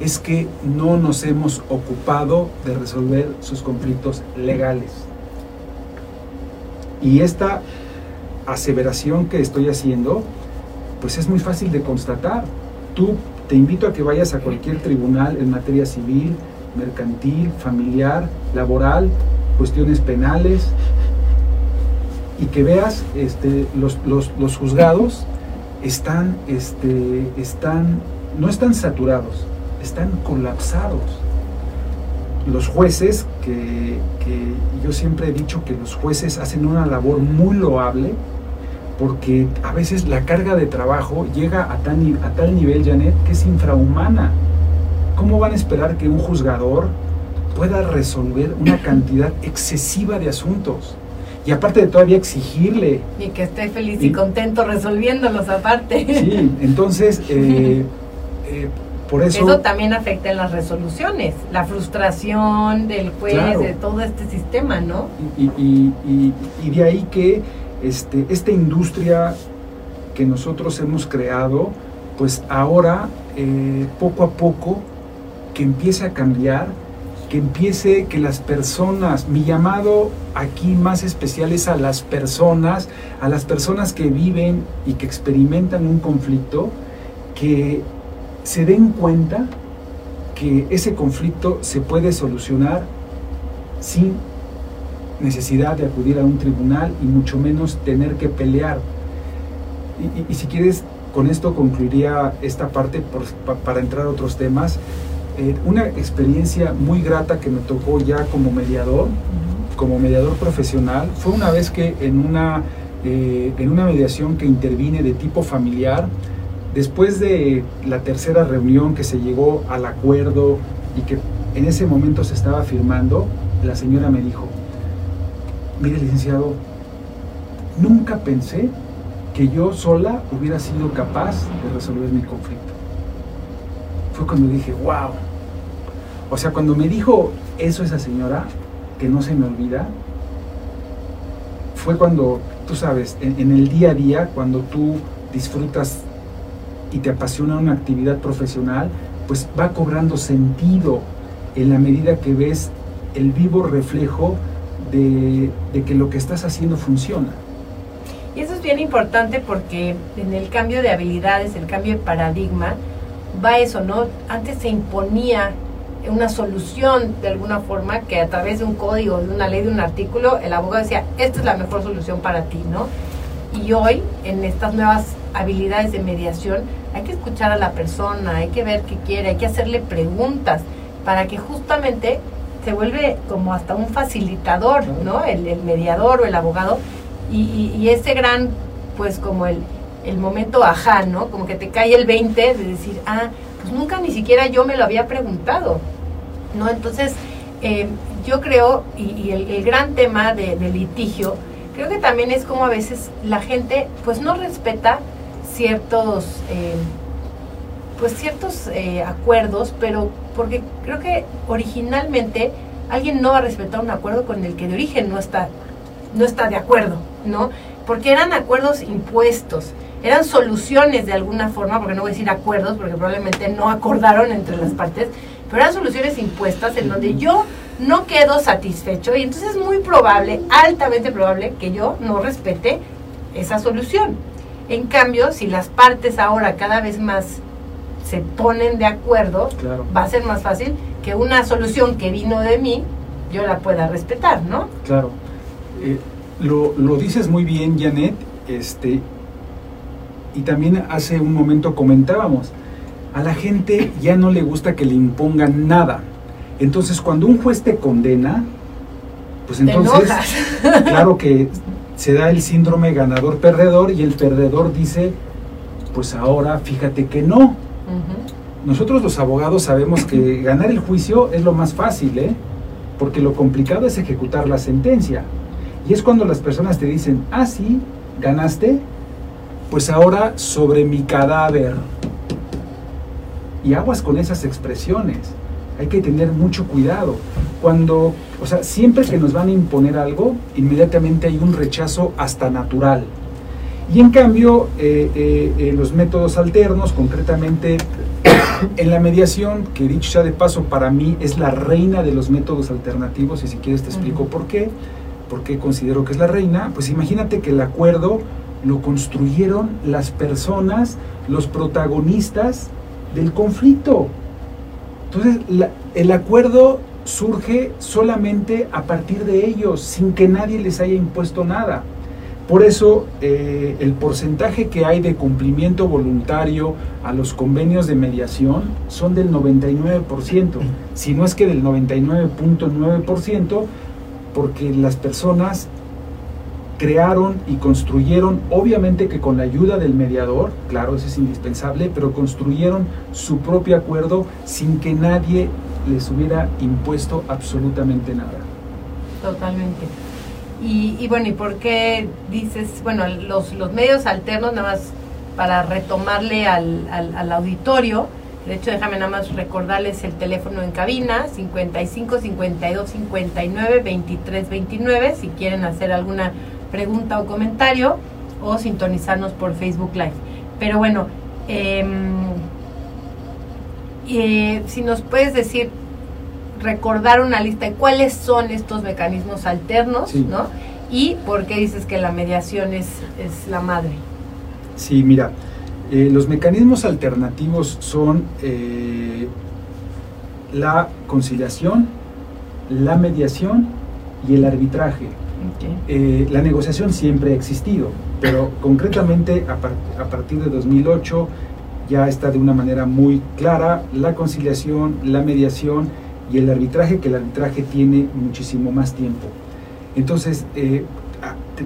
S2: es que no nos hemos ocupado de resolver sus conflictos legales. Y esta aseveración que estoy haciendo, pues es muy fácil de constatar. Tú te invito a que vayas a cualquier tribunal en materia civil, mercantil, familiar, laboral, cuestiones penales, y que veas este, los, los, los juzgados están, este, están, no están saturados, están colapsados. Los jueces, que, que yo siempre he dicho que los jueces hacen una labor muy loable, porque a veces la carga de trabajo llega a tal, a tal nivel, Janet, que es infrahumana. ¿Cómo van a esperar que un juzgador pueda resolver una cantidad excesiva de asuntos? Y aparte de todavía exigirle.
S1: Y que esté feliz y, contento resolviéndolos aparte.
S2: Sí, entonces, eh, eh, por eso...
S1: Eso también afecta en las resoluciones, la frustración del juez, de todo este sistema, ¿no?
S2: Y, y, y de ahí que este, esta industria que nosotros hemos creado, pues ahora eh, poco a poco que empiece a cambiar, que empiece que las personas, mi llamado aquí más especial es a las personas, a las personas que viven y que experimentan un conflicto, que se den cuenta que ese conflicto se puede solucionar sin necesidad de acudir a un tribunal y mucho menos tener que pelear. Y, si quieres, con esto concluiría esta parte para entrar a otros temas. Eh, una experiencia muy grata que me tocó ya como mediador, como mediador profesional, fue una vez que en una, eh, en una mediación que intervine de tipo familiar, después de la tercera reunión que se llegó al acuerdo y que en ese momento se estaba firmando, la señora me dijo, mire licenciado, nunca pensé que yo sola hubiera sido capaz de resolver mi conflicto. Fue cuando dije, wow. O sea, cuando me dijo eso esa señora, que no se me olvida, fue cuando, tú sabes, en, el día a día, cuando tú disfrutas y te apasiona una actividad profesional, pues va cobrando sentido en la medida que ves el vivo reflejo de, que lo que estás haciendo funciona.
S1: Y eso es bien importante porque en el cambio de habilidades, el cambio de paradigma, va eso, ¿no? Antes se imponía una solución de alguna forma que a través de un código, de una ley, de un artículo, el abogado decía, esta es la mejor solución para ti, ¿no? Y hoy, en estas nuevas habilidades de mediación, hay que escuchar a la persona, hay que ver qué quiere, hay que hacerle preguntas para que justamente se vuelve como hasta un facilitador, ¿no? El, mediador o el abogado. Y, ese gran, pues como el, el momento ajá, ¿no? Como que te cae el 20 de decir, ah, nunca ni siquiera yo me lo había preguntado, ¿no? Entonces, eh, yo creo, y, el, gran tema de, litigio, creo que también es como a veces la gente, pues no respeta ciertos... Eh, pues ciertos eh, acuerdos, pero porque creo que originalmente alguien no va a respetar un acuerdo con el que de origen no está, no está de acuerdo, ¿no? Porque eran acuerdos impuestos, eran soluciones de alguna forma, porque no voy a decir acuerdos, porque probablemente no acordaron entre las partes, pero eran soluciones impuestas en donde yo no quedo satisfecho y entonces es muy probable, altamente probable, que yo no respete esa solución. En cambio, si las partes ahora cada vez más se ponen de acuerdo, va a ser más fácil que una solución que vino de mí, yo la pueda respetar, ¿no?
S2: Claro. Eh, lo, lo, dices muy bien, Janet, este, y también hace un momento comentábamos, a la gente ya no le gusta que le impongan nada. Entonces, cuando un juez te condena, pues entonces, claro que se da el síndrome ganador-perdedor y el perdedor dice, pues ahora fíjate que no, nosotros los abogados sabemos que ganar el juicio es lo más fácil, ¿eh? porque lo complicado es ejecutar la sentencia. Y es cuando las personas te dicen, ah, sí, ganaste, pues ahora sobre mi cadáver. Y aguas con esas expresiones. Hay que tener mucho cuidado. Cuando, o sea, siempre que nos van a imponer algo, inmediatamente hay un rechazo hasta natural. Y en cambio, eh, eh, los métodos alternos, concretamente en la mediación, que dicho sea de paso, para mí es la reina de los métodos alternativos, y si quieres te explico por qué, por qué considero que es la reina, pues imagínate que el acuerdo lo construyeron las personas, los protagonistas del conflicto. Entonces, el acuerdo surge solamente a partir de ellos, sin que nadie les haya impuesto nada. Por eso eh, el porcentaje que hay de cumplimiento voluntario a los convenios de mediación son del 99%, si no es que del 99.9%, porque las personas crearon y construyeron, obviamente que con la ayuda del mediador, claro, eso es indispensable, pero construyeron su propio acuerdo sin que nadie les hubiera impuesto absolutamente nada.
S1: Totalmente. Y, bueno, ¿y por qué dices, bueno, los, los medios alternos, nada más para retomarle al, al, auditorio, de hecho, déjame nada más recordarles el teléfono en cabina, 55 52 59 23 29, si quieren hacer alguna pregunta o comentario o sintonizarnos por Facebook Live. Pero bueno, em, eh, si nos puedes decir, recordar una lista de cuáles son estos mecanismos alternos, ¿no? Y por qué dices que la mediación es, es la madre.
S2: Sí, mira, eh, los mecanismos alternativos son eh, la conciliación, la mediación y el arbitraje. Eh, la negociación siempre ha existido, pero concretamente a, a, partir de 2008 ya está de una manera muy clara la conciliación, la mediación y el arbitraje, que el arbitraje tiene muchísimo más tiempo. Entonces, eh,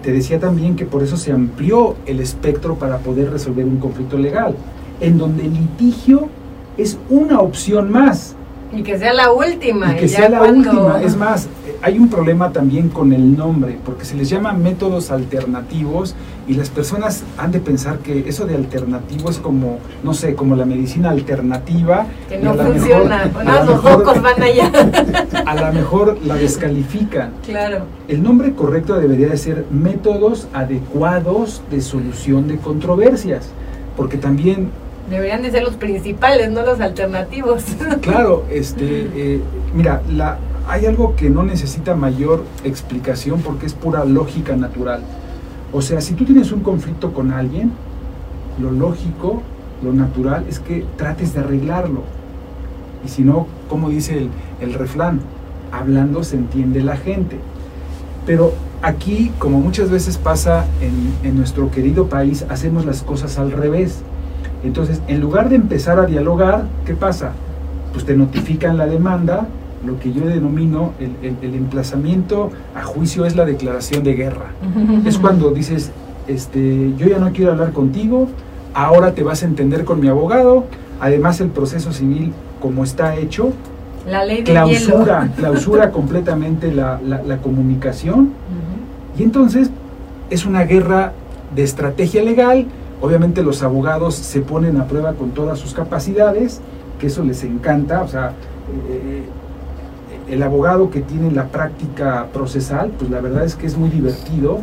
S2: te, decía también que por eso se amplió el espectro para poder resolver un conflicto legal, en donde el litigio es una opción más.
S1: Y que sea la última.
S2: Y que sea la última. Es más, hay un problema también con el nombre, porque se les llama métodos alternativos y las personas han de pensar que eso de alternativo es como, no sé, como la medicina alternativa.
S1: Que no funciona, los locos van allá.
S2: A lo mejor la descalifican.
S1: Claro.
S2: El nombre correcto debería de ser métodos adecuados de solución de controversias, porque también
S1: Deberían de ser los principales, no los alternativos.
S2: Claro, este, eh, mira, la, hay algo que no necesita mayor explicación porque es pura lógica natural. O sea, si tú tienes un conflicto con alguien, lo lógico, lo natural es que trates de arreglarlo. Y si no, como dice el, el refrán, hablando se entiende la gente. Pero aquí, como muchas veces pasa en, en nuestro querido país, hacemos las cosas al revés. Entonces, en lugar de empezar a dialogar, ¿qué pasa? Pues te notifican la demanda, lo que yo denomino el, emplazamiento a juicio es la declaración de guerra. es cuando dices, este, yo ya no quiero hablar contigo, ahora te vas a entender con mi abogado, además el proceso civil como está hecho,
S1: la ley
S2: clausura, clausura completamente la, comunicación. Y entonces es una guerra de estrategia legal, obviamente los abogados se ponen a prueba con todas sus capacidades, que eso les encanta, o sea, eh, el abogado que tiene la práctica procesal, pues la verdad es que es muy divertido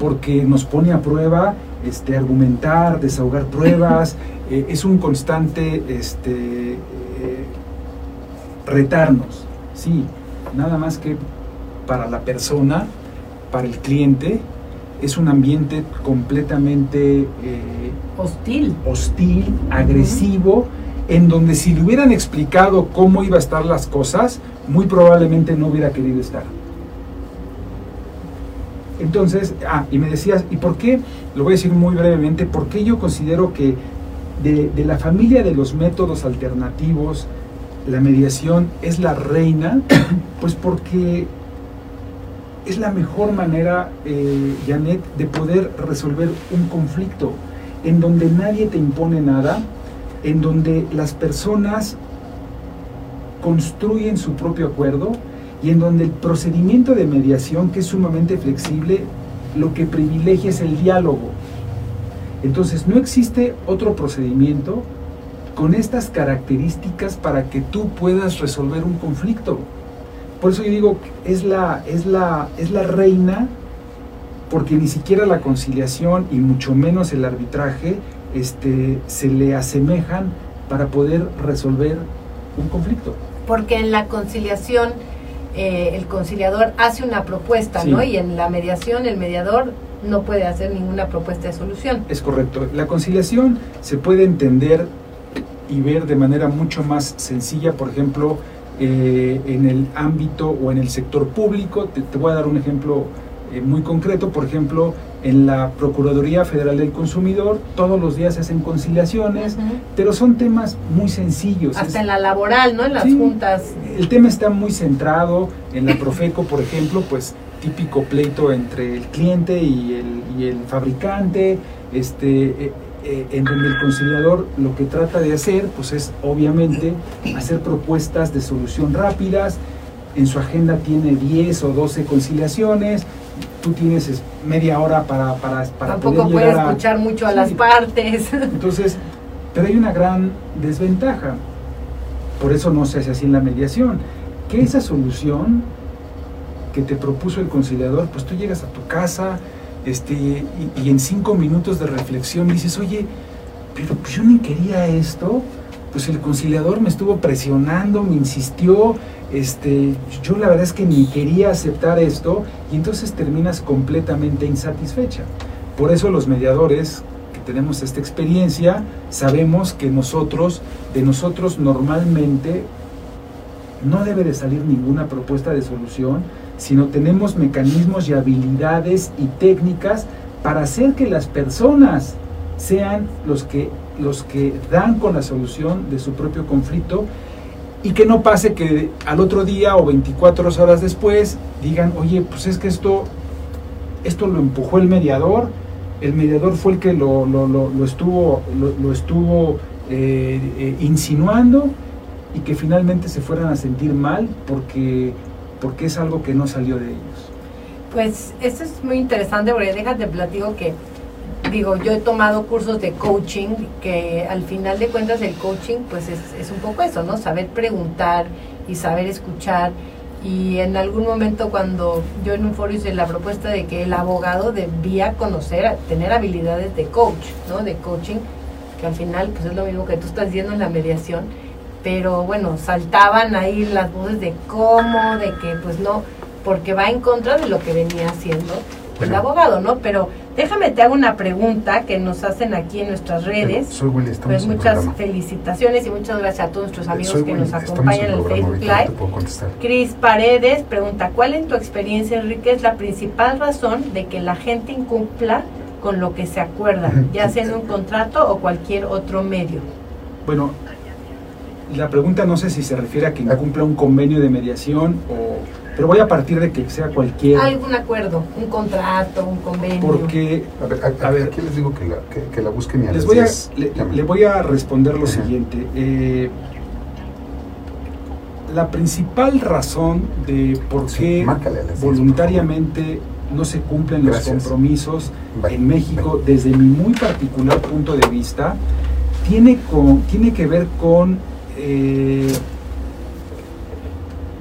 S2: porque nos pone a prueba este, argumentar, desahogar pruebas, eh, es un constante este, eh, retarnos, sí, nada más que para la persona, para el cliente, es un ambiente completamente
S1: eh, hostil,
S2: hostil, agresivo en donde si le hubieran explicado cómo iba a estar las cosas, muy probablemente no hubiera querido estar. Entonces, ah, y me decías, ¿y por qué? Lo voy a decir muy brevemente, ¿por qué yo considero que de, la familia de los métodos alternativos, la mediación es la reina? Pues porque es la mejor manera, eh, Janet, de poder resolver un conflicto en donde nadie te impone nada, en donde las personas construyen su propio acuerdo y en donde el procedimiento de mediación, que es sumamente flexible, lo que privilegia es el diálogo. Entonces, no existe otro procedimiento con estas características para que tú puedas resolver un conflicto. Por eso yo digo, es la, es la, es la reina, porque ni siquiera la conciliación y mucho menos el arbitraje este, se le asemejan para poder resolver un conflicto.
S1: Porque en la conciliación eh, el conciliador hace una propuesta, ¿no? Y en la mediación el mediador no puede hacer ninguna propuesta de solución.
S2: Es correcto. La conciliación se puede entender y ver de manera mucho más sencilla, por ejemplo, eh, en el ámbito o en el sector público. Te, voy a dar un ejemplo eh, muy concreto, por ejemplo, en la Procuraduría Federal del Consumidor todos los días se hacen conciliaciones, pero son temas muy sencillos.
S1: Hasta en la laboral, ¿no? En las juntas.
S2: El tema está muy centrado en la Profeco, por ejemplo, pues típico pleito entre el cliente y el, y el fabricante, este, eh, eh, en donde el conciliador lo que trata de hacer, pues es obviamente hacer propuestas de solución rápidas. En su agenda tiene 10 o 12 conciliaciones, tú tienes media hora para, para, para
S1: Tampoco puede escuchar mucho a las partes.
S2: Entonces, pero hay una gran desventaja. Por eso no se hace así en la mediación. Que esa solución que te propuso el conciliador, pues tú llegas a tu casa, este, y, en cinco minutos de reflexión dices, oye, pero yo ni quería esto, pues el conciliador me estuvo presionando, me insistió, este, yo la verdad es que ni quería aceptar esto, y entonces terminas completamente insatisfecha. Por eso los mediadores que tenemos esta experiencia, sabemos que nosotros, de nosotros normalmente, no debe de salir ninguna propuesta de solución, sino tenemos mecanismos y habilidades y técnicas para hacer que las personas sean los que, los que dan con la solución de su propio conflicto y que no pase que al otro día o 24 horas después digan, oye, pues es que esto, esto lo empujó el mediador, el mediador fue el que lo, estuvo, lo, estuvo eh, eh, insinuando y que finalmente se fueran a sentir mal porque porque es algo que no salió de ellos.
S1: Pues esto es muy interesante porque déjate platico que, digo, yo he tomado cursos de coaching, que al final de cuentas el coaching pues es, es un poco eso, ¿no? Saber preguntar y saber escuchar. Y en algún momento cuando yo en un foro hice la propuesta de que el abogado debía conocer, tener habilidades de coach, ¿no? De coaching, que al final pues es lo mismo que tú estás diciendo en la mediación pero bueno, saltaban ahí las voces de cómo, de que pues no, porque va en contra de lo que venía haciendo el abogado, ¿no? Pero déjame te hago una pregunta que nos hacen aquí en nuestras redes.
S3: Soy Willy,
S1: pues muchas felicitaciones y muchas gracias a todos nuestros amigos que nos acompañan en el Facebook Live. Cris Paredes pregunta, ¿cuál en tu experiencia, Enrique, es la principal razón de que la gente incumpla con lo que se acuerda, ya sea en un contrato o cualquier otro medio?
S2: Bueno, la pregunta no sé si se refiere a que cumpla un convenio de mediación o pero voy a partir de que sea cualquier
S1: algún acuerdo un contrato un convenio.
S2: Porque
S3: a ver, aquí les digo que la, que, la busquen y
S2: les voy a, le, voy a responder lo siguiente eh, la principal razón de por qué voluntariamente no se cumplen los compromisos en México desde mi muy particular punto de vista tiene, con, tiene que ver con eh,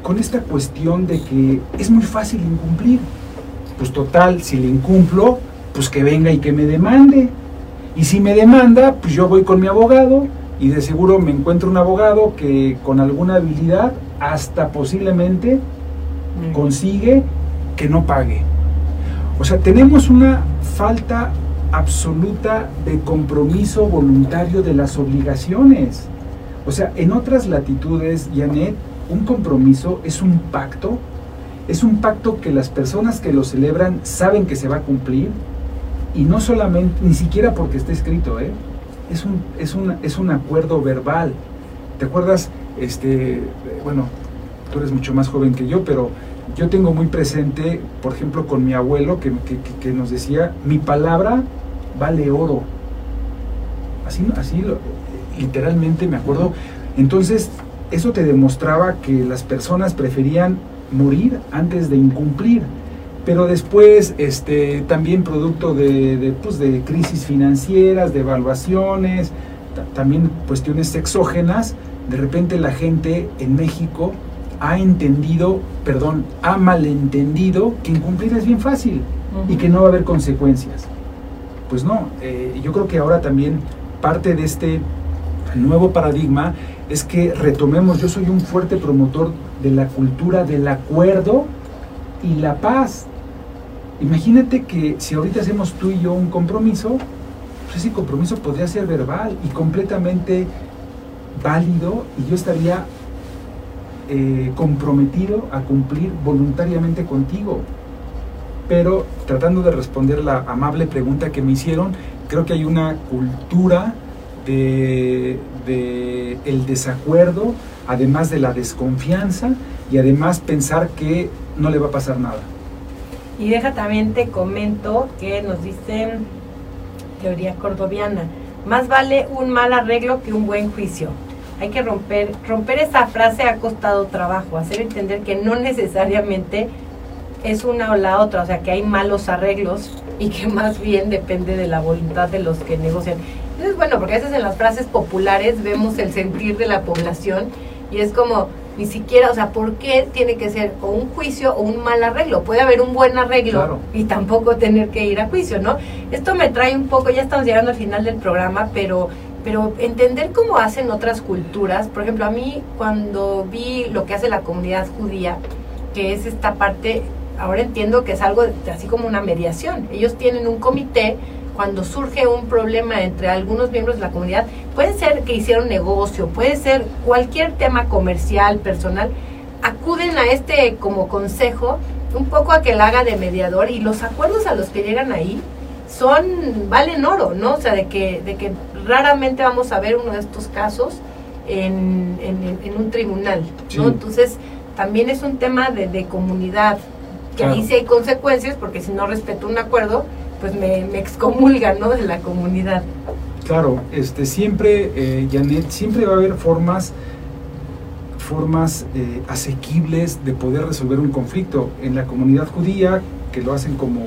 S2: con esta cuestión de que es muy fácil incumplir. Pues total, si le incumplo, pues que venga y que me demande. Y si me demanda, pues yo voy con mi abogado y de seguro me encuentro un abogado que con alguna habilidad hasta posiblemente mm. consigue que no pague. O sea, tenemos una falta absoluta de compromiso voluntario de las obligaciones. O sea, en otras latitudes, Janet, un compromiso es un pacto, es un pacto que las personas que lo celebran saben que se va a cumplir y no solamente, ni siquiera porque esté escrito, ¿eh? es, un, es, es un acuerdo verbal. ¿Te acuerdas? Este, bueno, tú eres mucho más joven que yo, pero yo tengo muy presente, por ejemplo, con mi abuelo que, que nos decía, mi palabra vale oro. Así, así literalmente me acuerdo. Entonces, eso te demostraba que las personas preferían morir antes de incumplir. Pero después, este, también producto de, de, pues, de crisis financieras, de evaluaciones, también cuestiones exógenas, de repente la gente en México ha entendido, perdón, ha malentendido que incumplir es bien fácil y que no va a haber consecuencias. Pues no, eh, yo creo que ahora también parte de este nuevo paradigma es que retomemos, yo soy un fuerte promotor de la cultura del acuerdo y la paz. Imagínate que si ahorita hacemos tú y yo un compromiso, pues ese compromiso podría ser verbal y completamente válido y yo estaría eh, comprometido a cumplir voluntariamente contigo. Pero tratando de responder la amable pregunta que me hicieron, creo que hay una cultura de, el desacuerdo, además de la desconfianza y además pensar que no le va a pasar nada.
S1: Y deja también te comento que nos dicen teoría cordoviana, más vale un mal arreglo que un buen juicio. Hay que romper, romper esa frase ha costado trabajo, hacer entender que no necesariamente es una o la otra, o sea que hay malos arreglos y que más bien depende de la voluntad de los que negocian. Entonces, bueno, porque a veces en las frases populares vemos el sentir de la población y es como, ni siquiera, o sea, ¿por qué tiene que ser o un juicio o un mal arreglo? Puede haber un buen arreglo y tampoco tener que ir a juicio, ¿no? Esto me trae un poco, ya estamos llegando al final del programa, pero pero entender cómo hacen otras culturas, por ejemplo, a mí cuando vi lo que hace la comunidad judía, que es esta parte, ahora entiendo que es algo así como una mediación. Ellos tienen un comité cuando surge un problema entre algunos miembros de la comunidad, puede ser que hicieron negocio, puede ser cualquier tema comercial, personal, acuden a este como consejo un poco a que la haga de mediador y los acuerdos a los que llegan ahí son, valen oro, ¿no? O sea, de que, de que raramente vamos a ver uno de estos casos en, en, un tribunal, ¿no? Entonces, también es un tema de, de comunidad, que ahí sí hay consecuencias, porque si no respeto un acuerdo, pues me, me excomulgan, ¿no? De la comunidad.
S2: Claro, este, siempre, eh, Janet, siempre va a haber formas formas eh, asequibles de poder resolver un conflicto. En la comunidad judía, que lo hacen como,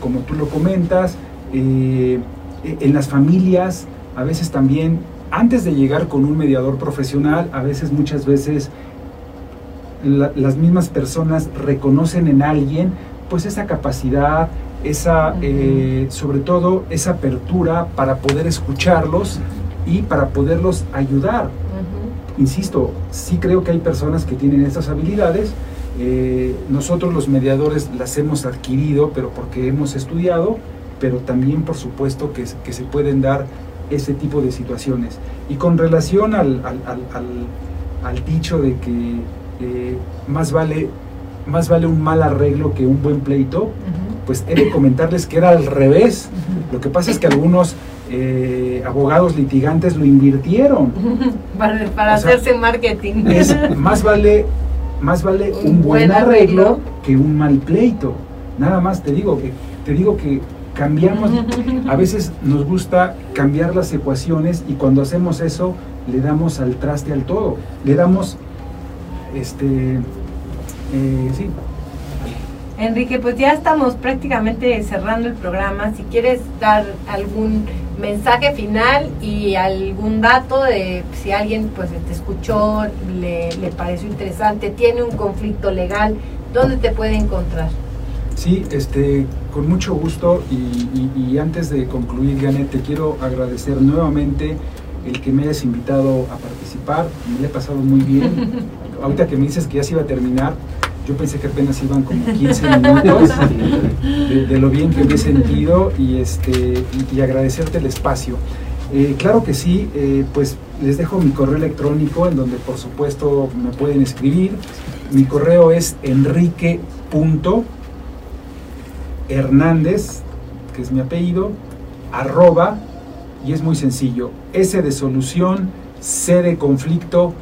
S2: como tú lo comentas, eh, en las familias, a veces también, antes de llegar con un mediador profesional, a veces muchas veces las mismas personas reconocen en alguien pues esa capacidad, esa, eh, sobre todo esa apertura para poder escucharlos y para poderlos ayudar. Insisto, sí creo que hay personas que tienen estas habilidades. Eh, nosotros los mediadores las hemos adquirido, pero porque hemos estudiado, pero también por supuesto que, que se pueden dar ese tipo de situaciones. Y con relación al, al, dicho de que eh, más, vale, más vale un mal arreglo que un buen pleito, pues he de comentarles que era al revés. Lo que pasa es que algunos eh, abogados litigantes lo invirtieron.
S1: Para, hacerse marketing.
S2: más vale, más vale un, buen, arreglo, que un mal pleito. Nada más te digo que, te digo que cambiamos, a veces nos gusta cambiar las ecuaciones y cuando hacemos eso le damos al traste al todo, le damos, este, eh, sí,
S1: Enrique, pues ya estamos prácticamente cerrando el programa. Si quieres dar algún mensaje final y algún dato de si alguien pues te escuchó, le, pareció interesante, tiene un conflicto legal, ¿dónde te puede encontrar?
S2: Sí, este, con mucho gusto y, antes de concluir, Janet, te quiero agradecer nuevamente el que me hayas invitado a participar. Me he pasado muy bien. Ahorita que me dices que ya se iba a terminar, yo pensé que apenas iban como 15 minutos de, lo bien que me he sentido y, este, y, agradecerte el espacio. Eh, claro que sí, eh, pues les dejo mi correo electrónico en donde por supuesto me pueden escribir. Mi correo es enrique.hernández, que es mi apellido, arroba, y es muy sencillo, S de solución, C de conflicto,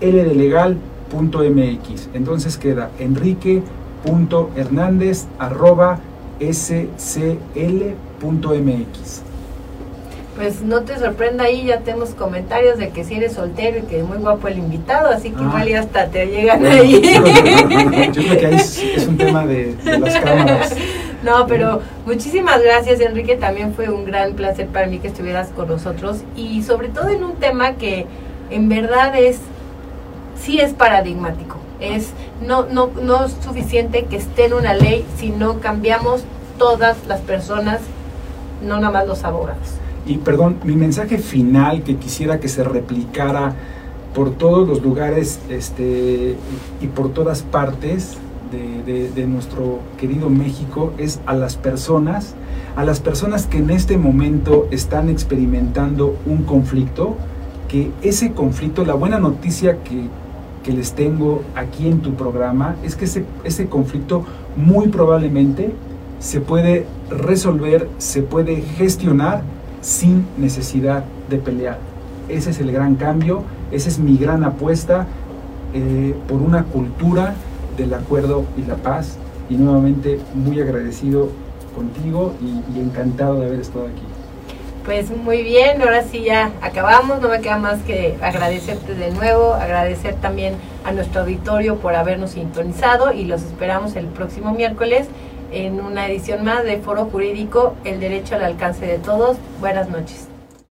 S2: L de legal, mx Entonces queda enrique.hernandez.scl.mx.
S1: Pues no te sorprenda ahí, ya tenemos comentarios de que si eres soltero y que es muy guapo el invitado, así que ah. igual ya hasta te llegan ahí.
S2: Yo creo que ahí es, un tema de, de las cámaras.
S1: No, pero muchísimas gracias Enrique, también fue un gran placer para mí que estuvieras con nosotros y sobre todo en un tema que en verdad es sí es paradigmático. Es no, no, no es suficiente que esté en una ley si no cambiamos todas las personas, no nada más los abogados.
S2: Y perdón, mi mensaje final que quisiera que se replicara por todos los lugares este, y por todas partes de, de, nuestro querido México es a las personas, a las personas que en este momento están experimentando un conflicto, que ese conflicto, la buena noticia que, que les tengo aquí en tu programa es que ese, ese conflicto muy probablemente se puede resolver, se puede gestionar sin necesidad de pelear. Ese es el gran cambio, esa es mi gran apuesta eh, por una cultura del acuerdo y la paz. Y nuevamente muy agradecido contigo y, y encantado de haber estado aquí.
S1: Pues muy bien, ahora sí ya acabamos, no me queda más que agradecerte de nuevo, agradecer también a nuestro auditorio por habernos sintonizado y los esperamos el próximo miércoles en una edición más de Foro Jurídico, el derecho al alcance de todos. Buenas noches.